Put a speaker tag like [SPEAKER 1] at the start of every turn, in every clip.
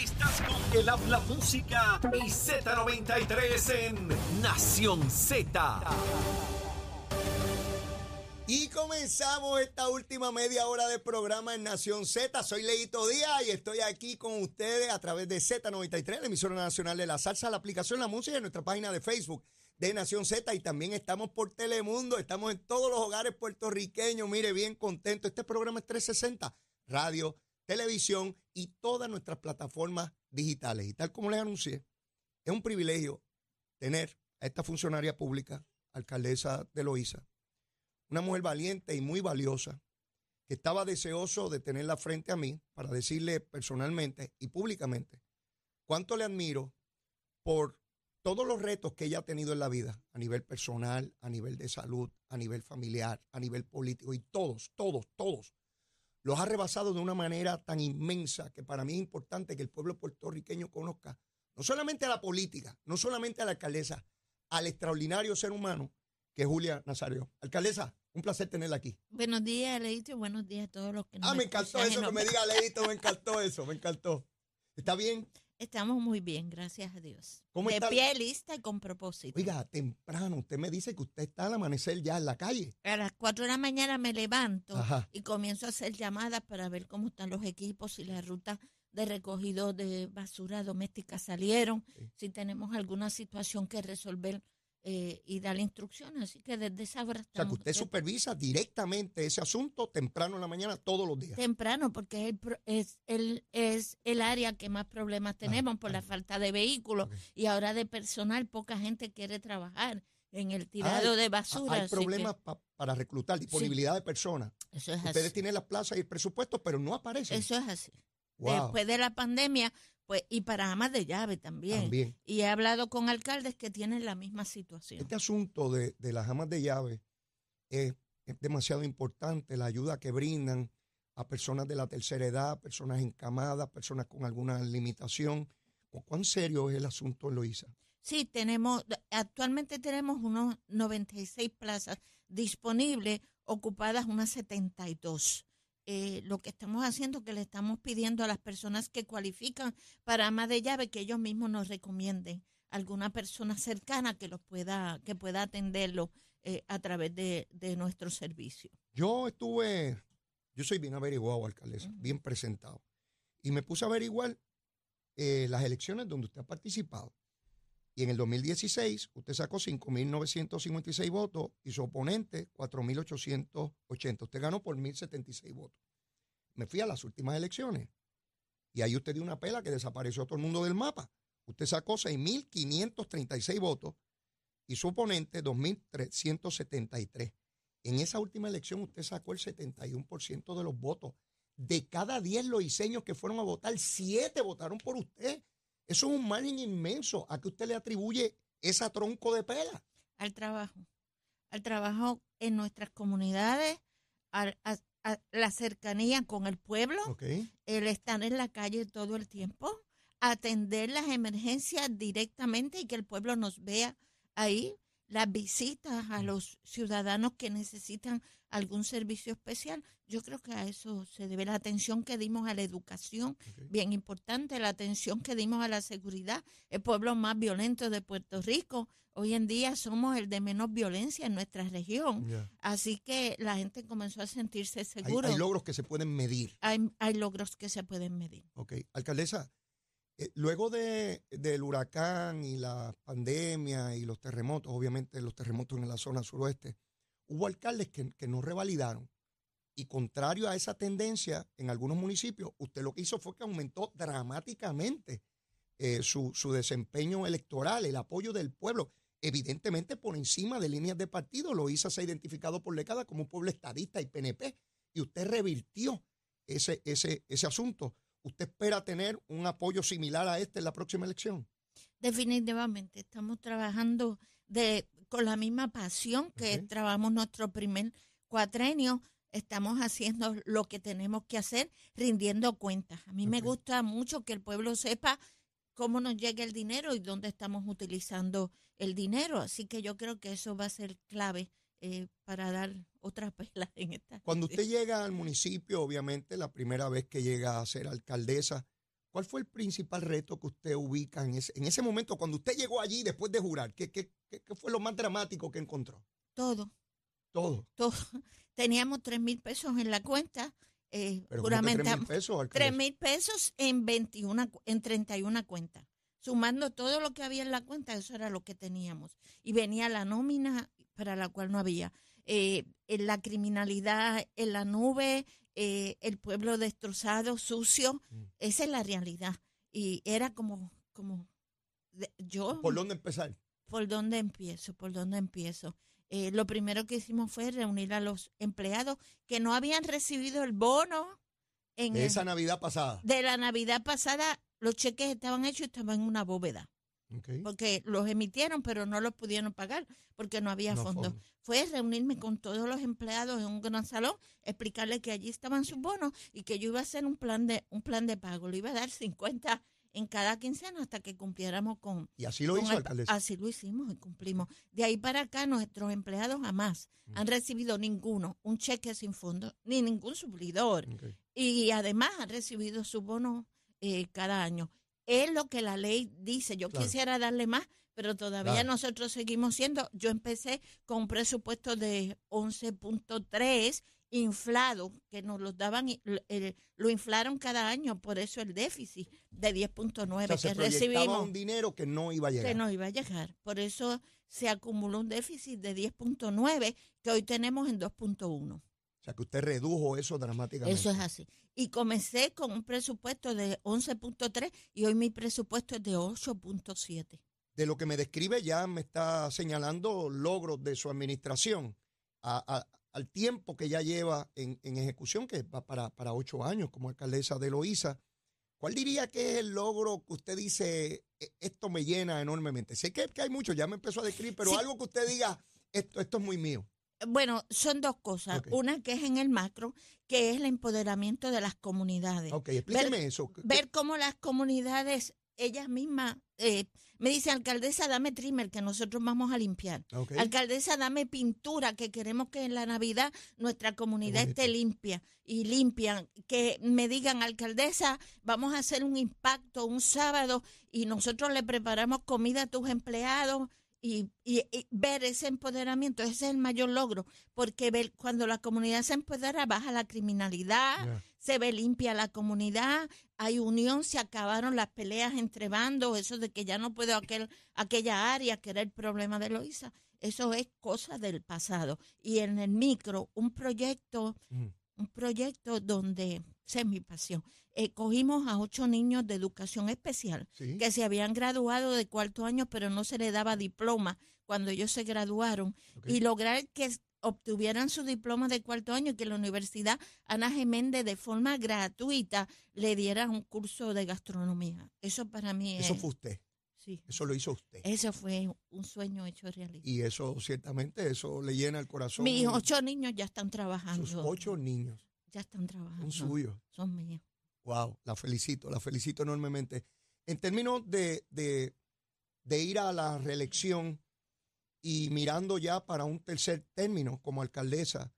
[SPEAKER 1] Estás con el habla música y Z93 en Nación Z.
[SPEAKER 2] Y comenzamos esta última media hora de programa en Nación Z. Soy Leito Díaz y estoy aquí con ustedes a través de Z93, la emisora nacional de la salsa, la aplicación La Música y nuestra página de Facebook de Nación Z. Y también estamos por Telemundo, estamos en todos los hogares puertorriqueños. Mire, bien contento. Este programa es 360, radio, televisión y todas nuestras plataformas digitales. Y tal como les anuncié, es un privilegio tener a esta funcionaria pública, alcaldesa de Loíza una mujer valiente y muy valiosa, que estaba deseoso de tenerla frente a mí para decirle personalmente y públicamente cuánto le admiro por todos los retos que ella ha tenido en la vida, a nivel personal, a nivel de salud, a nivel familiar, a nivel político, y todos, todos, todos, los ha rebasado de una manera tan inmensa que para mí es importante que el pueblo puertorriqueño conozca no solamente a la política, no solamente a la alcaldesa, al extraordinario ser humano que es Julia Nazario. Alcaldesa, un placer tenerla aquí.
[SPEAKER 3] Buenos días, Leito, buenos días a todos los que
[SPEAKER 2] nos Ah, me encantó eso, que me diga Leito, me encantó eso, me encantó. ¿Está bien?
[SPEAKER 3] Estamos muy bien, gracias a Dios. ¿Cómo de pie, lista y con propósito.
[SPEAKER 2] Oiga, temprano, usted me dice que usted está al amanecer ya en la calle.
[SPEAKER 3] A las 4 de la mañana me levanto y comienzo a hacer llamadas para ver cómo están los equipos y la ruta de recogido de basura doméstica salieron, si tenemos alguna situación que resolver eh, y darle instrucciones. Así que desde esa hora
[SPEAKER 2] O sea, que usted supervisa directamente ese asunto temprano en la mañana todos los días.
[SPEAKER 3] Temprano, porque es el, es el, es el área que más problemas ah, tenemos por la falta de vehículos y ahora de personal. Poca gente quiere trabajar en el tirado de basura.
[SPEAKER 2] Hay problemas para reclutar, disponibilidad de personas.
[SPEAKER 3] Eso es
[SPEAKER 2] Ustedes tienen las plazas y el presupuesto, pero no aparecen.
[SPEAKER 3] Eso es así. Después de la pandemia, pues, y para amas de llave también. Y he hablado con alcaldes que tienen la misma situación.
[SPEAKER 2] Este asunto de, las amas de llave es, demasiado importante, la ayuda que brindan a personas de la tercera edad, personas encamadas, personas con alguna limitación. ¿Cuán serio es el asunto, Loisa?
[SPEAKER 3] Sí, tenemos, actualmente tenemos unos 96 plazas disponibles, ocupadas unas 72. Eh, lo que estamos haciendo, que le estamos pidiendo a las personas que cualifican para ama de llave que ellos mismos nos recomienden alguna persona cercana que los pueda, que pueda atenderlo eh, a través de, nuestro servicio.
[SPEAKER 2] Yo estuve, yo soy bien averiguado, alcaldesa, bien presentado. Y me puse a averiguar eh, las elecciones donde usted ha participado. Y en el 2016 usted sacó 5.956 votos y su oponente 4.880. Usted ganó por 1.076 votos. Me fui a las últimas elecciones y ahí usted dio una pela que desapareció todo el mundo del mapa. Usted sacó 6.536 votos y su oponente 2.373. En esa última elección usted sacó el 71% de los votos. De cada 10 loiseños que fueron a votar, 7 votaron por usted. Eso es un margen inmenso. ¿A que usted le atribuye esa tronco de pela?
[SPEAKER 3] Al trabajo. Al trabajo en nuestras comunidades, a, la cercanía con el pueblo, el estar en la calle todo el tiempo, atender las emergencias directamente y que el pueblo nos vea ahí, las visitas a los ciudadanos que necesitan algún servicio especial. Yo creo que a eso se debe la atención que dimos a la educación, bien importante, la atención que dimos a la seguridad. El pueblo más violento de Puerto Rico, hoy en día somos el de menos violencia en nuestra región. Así que la gente comenzó a sentirse seguro.
[SPEAKER 2] Hay, logros que se pueden medir.
[SPEAKER 3] Hay, hay, logros que se pueden medir.
[SPEAKER 2] Ok. Alcaldesa, eh, luego de, del huracán y la pandemia y los terremotos, obviamente los terremotos en la zona suroeste, hubo alcaldes que, no revalidaron. Y contrario a esa tendencia, en algunos municipios, usted lo que hizo fue que aumentó dramáticamente eh, su, desempeño electoral, el apoyo del pueblo, evidentemente por encima de líneas de partido. Lo hizo, se ha identificado por décadas como un pueblo estadista y PNP. Y usted revirtió ese, ese, ese asunto. ¿Usted espera tener un apoyo similar a este en la próxima elección?
[SPEAKER 3] Definitivamente, estamos trabajando de con la misma pasión que trabajamos nuestro primer cuatrenio. Estamos haciendo lo que tenemos que hacer, rindiendo cuentas. A mí me gusta mucho que el pueblo sepa cómo nos llega el dinero y dónde estamos utilizando el dinero. Así que yo creo que eso va a ser clave eh, para dar otra pela en esta.
[SPEAKER 2] Cuando usted llega al municipio, obviamente, la primera vez que llega a ser alcaldesa, ¿Cuál fue el principal reto que usted ubica en ese, en ese momento cuando usted llegó allí después de jurar? ¿Qué, qué, qué fue lo más dramático que encontró?
[SPEAKER 3] Todo.
[SPEAKER 2] Todo.
[SPEAKER 3] Todo. Teníamos tres mil pesos en la cuenta. Eh, tres mil pesos? Mil pesos en, 21, en 31 cuentas. Sumando todo lo que había en la cuenta, eso era lo que teníamos. Y venía la nómina para la cual no había. Eh, en la criminalidad en la nube, eh, el pueblo destrozado, sucio, mm. esa es la realidad. Y era como, como yo.
[SPEAKER 2] ¿Por dónde empezar?
[SPEAKER 3] ¿Por dónde empiezo? ¿Por dónde empiezo? Eh, lo primero que hicimos fue reunir a los empleados que no habían recibido el bono.
[SPEAKER 2] En de esa Navidad pasada.
[SPEAKER 3] De la Navidad pasada, los cheques estaban hechos y estaban en una bóveda. Porque los emitieron, pero no los pudieron pagar porque no había fondos. Fue reunirme con todos los empleados en un gran salón, explicarles que allí estaban sus bonos y que yo iba a hacer un plan de un plan de pago. Le iba a dar 50 en cada quincena hasta que cumpliéramos con.
[SPEAKER 2] Y así lo hizo, el, alcaldesa.
[SPEAKER 3] Así lo hicimos y cumplimos. De ahí para acá, nuestros empleados jamás han recibido ninguno, un cheque sin fondo, ni ningún suplidor. Y además han recibido su bono eh, cada año es lo que la ley dice. Yo quisiera darle más, pero todavía nosotros seguimos siendo. Yo empecé con un presupuesto de 11.3 inflado, que nos lo daban, lo inflaron cada año, por eso el déficit de 10.9 que recibimos.
[SPEAKER 2] un dinero que no iba a llegar.
[SPEAKER 3] Que no iba a llegar. Por eso se acumuló un déficit de 10.9 que hoy tenemos en 2.1.
[SPEAKER 2] O sea, que usted redujo eso dramáticamente.
[SPEAKER 3] Eso es así. Y comencé con un presupuesto de 11.3 y hoy mi presupuesto es de 8.7.
[SPEAKER 2] De lo que me describe ya me está señalando logros de su administración al tiempo que ya lleva en, ejecución, que va para, para ocho años como alcaldesa de Loíza. ¿Cuál diría que es el logro que usted dice, e, esto me llena enormemente? Sé que, hay muchos, ya me empezó a describir, pero algo que usted diga, esto, esto es muy mío.
[SPEAKER 3] Bueno, son dos cosas. Una que es en el macro, que es el empoderamiento de las comunidades.
[SPEAKER 2] Ok, explíqueme eso.
[SPEAKER 3] Ver cómo las comunidades, ellas mismas, eh, me dicen, alcaldesa, dame trimmer, que nosotros vamos a limpiar. Alcaldesa, dame pintura, que queremos que en la Navidad nuestra comunidad esté limpia y limpian. Que me digan, alcaldesa, vamos a hacer un impacto un sábado y nosotros le preparamos comida a tus empleados y, ver ese empoderamiento, ese es el mayor logro, porque ver, cuando la comunidad se empodera, baja la criminalidad, se ve limpia la comunidad, hay unión, se acabaron las peleas entre bandos, eso de que ya no puedo aquel, aquella área que era el problema de Loisa, eso es cosa del pasado. Y en el micro, un proyecto, mm. Un proyecto donde, esa es mi pasión, eh, cogimos a ocho niños de educación especial que se habían graduado de cuarto año, pero no se les daba diploma cuando ellos se graduaron y lograr que obtuvieran su diploma de cuarto año y que la Universidad Ana Geméndez de forma gratuita le diera un curso de gastronomía. Eso para mí
[SPEAKER 2] Eso fue usted.
[SPEAKER 3] Sí.
[SPEAKER 2] Eso lo hizo usted.
[SPEAKER 3] Eso fue un sueño hecho realidad.
[SPEAKER 2] Y eso, ciertamente, eso le llena el corazón.
[SPEAKER 3] Mis ocho niños ya están trabajando.
[SPEAKER 2] Sus ocho niños.
[SPEAKER 3] Ya están trabajando.
[SPEAKER 2] Son suyos.
[SPEAKER 3] Son míos.
[SPEAKER 2] Wow, la felicito, la felicito enormemente. En términos de, de, ir a la reelección y mirando ya para un tercer término como alcaldesa,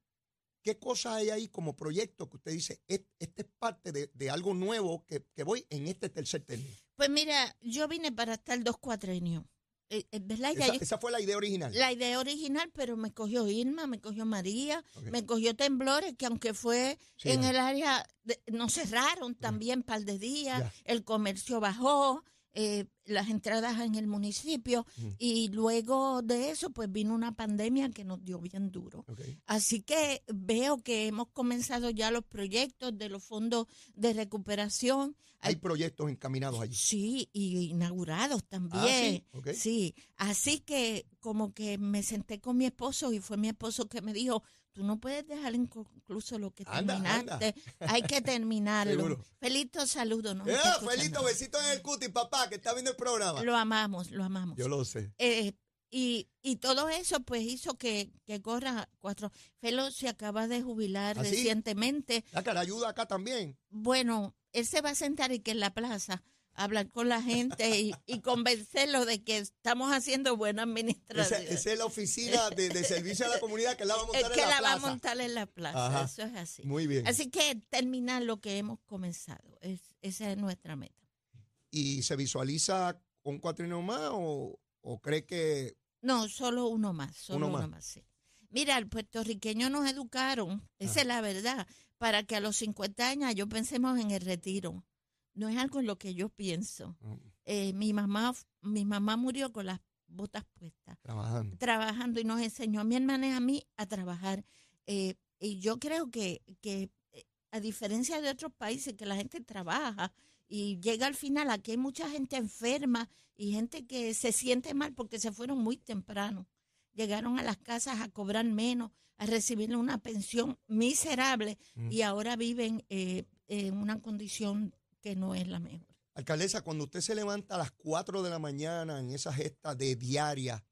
[SPEAKER 2] ¿qué cosas hay ahí como proyecto que usted dice, este, es parte de, algo nuevo que, que, voy en este tercer término?
[SPEAKER 3] Pues mira, yo vine para estar dos cuatrenios. Eh, eh,
[SPEAKER 2] esa, esa, fue la idea original.
[SPEAKER 3] La idea original, pero me cogió Irma, me cogió María, me cogió Temblores, que aunque fue en el área, no cerraron también un par de días, el comercio bajó, eh, las entradas en el municipio y luego de eso pues vino una pandemia que nos dio bien duro. Así que veo que hemos comenzado ya los proyectos de los fondos de recuperación.
[SPEAKER 2] Hay, proyectos encaminados allí.
[SPEAKER 3] Sí, y inaugurados también. Ah, sí, así que como que me senté con mi esposo y fue mi esposo que me dijo, tú no puedes dejar inconcluso lo que terminaste. Hay que terminarlo. Felito, saludo. ¿no?
[SPEAKER 2] Eh, Felito, besito en el cuti, papá, que está viendo el programa.
[SPEAKER 3] Lo amamos, lo amamos.
[SPEAKER 2] Yo lo sé.
[SPEAKER 3] Eh, y, y todo eso pues hizo que, que corra cuatro. Felo se acaba de jubilar ¿Ah, recientemente.
[SPEAKER 2] La cara ayuda acá también.
[SPEAKER 3] Bueno, él se va a sentar y que en la plaza hablar con la gente y, y convencerlos de que estamos haciendo buena administración.
[SPEAKER 2] Esa, es la oficina de, servicio a la comunidad que la va a montar en la
[SPEAKER 3] plaza.
[SPEAKER 2] Que la
[SPEAKER 3] va a montar en la plaza, eso es así.
[SPEAKER 2] Muy bien.
[SPEAKER 3] Así que terminar lo que hemos comenzado, es, esa es nuestra meta.
[SPEAKER 2] ¿Y se visualiza un cuatrienio más o, cree que...?
[SPEAKER 3] No, solo uno más, solo uno, más. sí. Mira, el puertorriqueño nos educaron, esa es la verdad, para que a los 50 años yo pensemos en el retiro. No es algo en lo que yo pienso. Mm. Eh, mi mamá mi mamá murió con las botas puestas.
[SPEAKER 2] Trabajando.
[SPEAKER 3] Trabajando y nos enseñó a mi hermana y a mí a trabajar. Eh, y yo creo que, que, eh, a diferencia de otros países que la gente trabaja y llega al final, aquí hay mucha gente enferma y gente que se siente mal porque se fueron muy temprano. Llegaron a las casas a cobrar menos, a recibir una pensión miserable mm. y ahora viven eh, en una condición que no es la mejor.
[SPEAKER 2] Alcaldesa, cuando usted se levanta a las 4 de la mañana en esa gesta de diaria,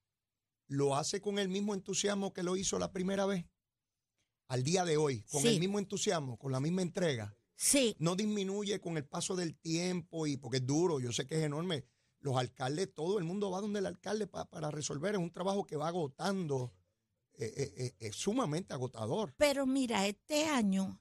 [SPEAKER 2] ¿lo hace con el mismo entusiasmo que lo hizo la primera vez? Al día de hoy, con el mismo entusiasmo, con la misma entrega.
[SPEAKER 3] Sí.
[SPEAKER 2] No disminuye con el paso del tiempo y porque es duro, yo sé que es enorme. Los alcaldes, todo el mundo va donde el alcalde para resolver. Es un trabajo que va agotando. Eh, eh, eh, es sumamente agotador.
[SPEAKER 3] Pero mira, este año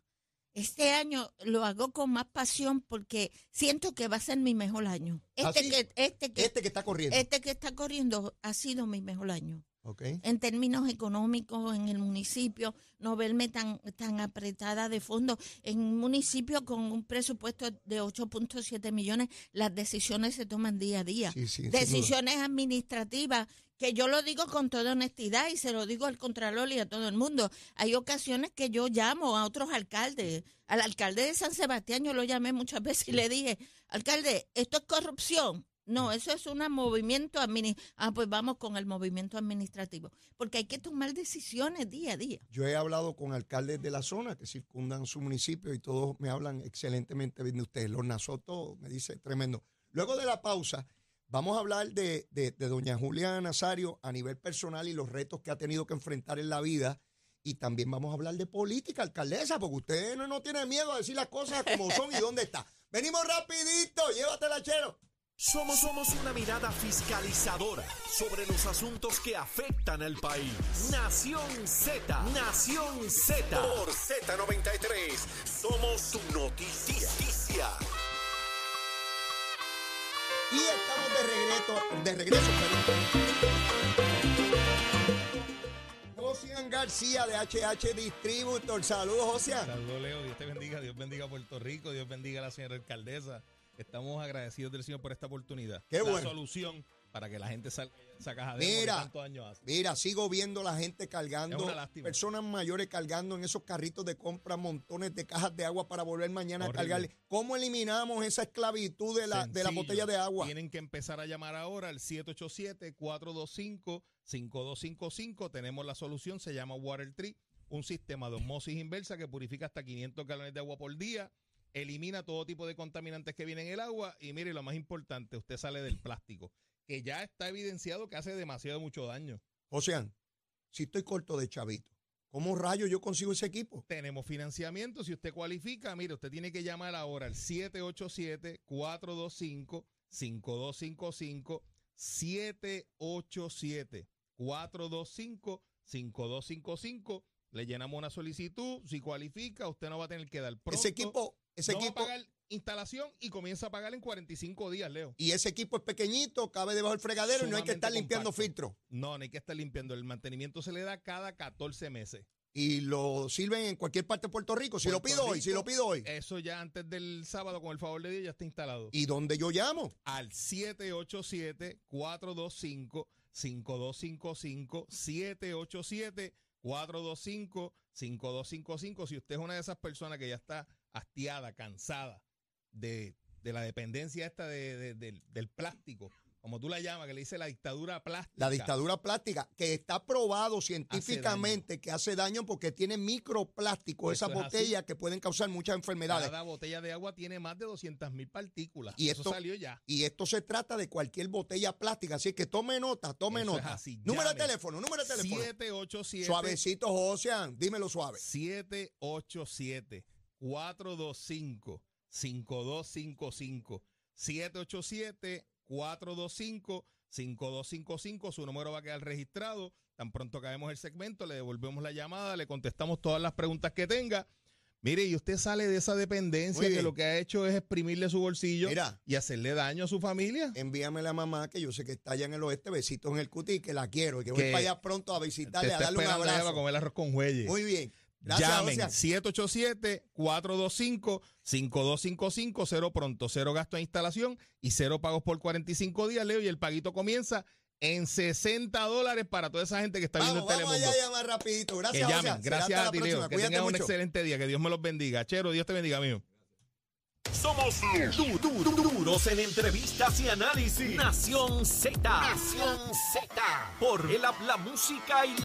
[SPEAKER 3] este año lo hago con más pasión porque siento que va a ser mi mejor año.
[SPEAKER 2] ¿Ah, este, que, este, que, este que está corriendo.
[SPEAKER 3] Este que está corriendo ha sido mi mejor año.
[SPEAKER 2] Okay.
[SPEAKER 3] En términos económicos, en el municipio, no verme tan, tan apretada de fondo. En un municipio con un presupuesto de 8.7 millones, las decisiones se toman día a día. decisiones administrativas que yo lo digo con toda honestidad y se lo digo al Contralor y a todo el mundo. Hay ocasiones que yo llamo a otros alcaldes. Al alcalde de San Sebastián yo lo llamé muchas veces y le dije, alcalde, esto es corrupción. No, eso es un movimiento administrativo. Ah, pues vamos con el movimiento administrativo, porque hay que tomar decisiones día a día.
[SPEAKER 2] Yo he hablado con alcaldes de la zona que circundan su municipio y todos me hablan excelentemente bien de ustedes. Los Nasoto me dice tremendo. Luego de la pausa, Vamos a hablar de, doña Julia Nazario a nivel personal y los retos que ha tenido que enfrentar en la vida. Y también vamos a hablar de política, alcaldesa, porque usted no, no tiene miedo a decir las cosas como son y dónde está. Venimos rapidito, llévatela, chero.
[SPEAKER 1] Somos, somos una mirada fiscalizadora sobre los asuntos que afectan al país. Nación Z, Nación Z. Por Z93, somos su noticia.
[SPEAKER 2] Y estamos de regreso, de regreso, Josian García de HH Distributor. Saludos, Josian.
[SPEAKER 4] Saludos, Leo. Dios te bendiga. Dios bendiga a Puerto Rico. Dios bendiga a la señora alcaldesa. Estamos agradecidos del Señor por esta oportunidad.
[SPEAKER 2] Qué
[SPEAKER 4] la solución para que la gente salga esa caja de
[SPEAKER 2] mira, años hace. Mira, sigo viendo la gente cargando, personas mayores cargando en esos carritos de compra montones de cajas de agua para volver mañana a cargarle. ¿Cómo eliminamos esa esclavitud de la, de la botella de agua?
[SPEAKER 4] Tienen que empezar a llamar ahora al 787-425-5255. Tenemos la solución, se llama Water Tree, un sistema de osmosis inversa que purifica hasta 500 galones de agua por día elimina todo tipo de contaminantes que vienen en el agua y mire, lo más importante, usted sale del plástico que ya está evidenciado que hace demasiado mucho daño.
[SPEAKER 2] Ocean, si estoy corto de chavito, ¿cómo rayo yo consigo ese equipo?
[SPEAKER 4] Tenemos financiamiento, si usted cualifica, mire, usted tiene que llamar ahora al 787-425-5255, 787-425-5255, le llenamos una solicitud, si cualifica, usted no va a tener que dar pronto.
[SPEAKER 2] Ese equipo, ese equipo
[SPEAKER 4] instalación y comienza a pagar en 45 días, Leo.
[SPEAKER 2] Y ese equipo es pequeñito, cabe debajo del fregadero y no hay que estar limpiando filtro.
[SPEAKER 4] No, no hay que estar limpiando. El mantenimiento se le da cada 14 meses.
[SPEAKER 2] Y lo sirven en cualquier parte de Puerto Rico. Si lo pido hoy, si lo pido hoy.
[SPEAKER 4] Eso ya antes del sábado, con el favor de Dios, ya está instalado.
[SPEAKER 2] ¿Y dónde yo llamo?
[SPEAKER 4] Al 787-425-5255. 787-425-5255. Si usted es una de esas personas que ya está hastiada, cansada de, la dependencia esta del plástico, como tú la llamas, que le dice la dictadura plástica.
[SPEAKER 2] La dictadura plástica, que está probado científicamente que hace daño porque tiene microplástico, esas botellas que pueden causar muchas enfermedades.
[SPEAKER 4] Cada botella de agua tiene más de 200 mil partículas. Y esto salió ya.
[SPEAKER 2] Y esto se trata de cualquier botella plástica, así que tome nota, tome nota. número de teléfono, número de teléfono.
[SPEAKER 4] 787.
[SPEAKER 2] Suavecito, Ocean, dímelo suave.
[SPEAKER 4] 787 425 5255 787 425 5255 su número va a quedar registrado. Tan pronto acabemos el segmento, le devolvemos la llamada, le contestamos todas las preguntas que tenga. Mire, y usted sale de esa dependencia que lo que ha hecho es exprimirle su bolsillo y hacerle daño a su familia.
[SPEAKER 2] Envíame la mamá, que yo sé que está allá en el oeste, besitos en el cuti, que la quiero y que, voy para allá pronto a visitarle, a darle un abrazo.
[SPEAKER 4] a comer arroz con jueyes.
[SPEAKER 2] Muy bien.
[SPEAKER 4] Gracias, Llamen 787-425-5255, cero pronto, cero gasto de instalación y cero pagos por 45 días, Leo, y el paguito comienza en 60 dólares para toda esa gente que está viendo el Telemundo.
[SPEAKER 2] Vamos allá a llamar rapidito. Gracias,
[SPEAKER 4] que llamen. Gracias a ti, Leo. Que tengan un excelente día. Que Dios me los bendiga. Chero, Dios te bendiga, mío.
[SPEAKER 1] Somos du du duros en entrevistas y análisis. Nación Z. Nación Z. Por el habla música y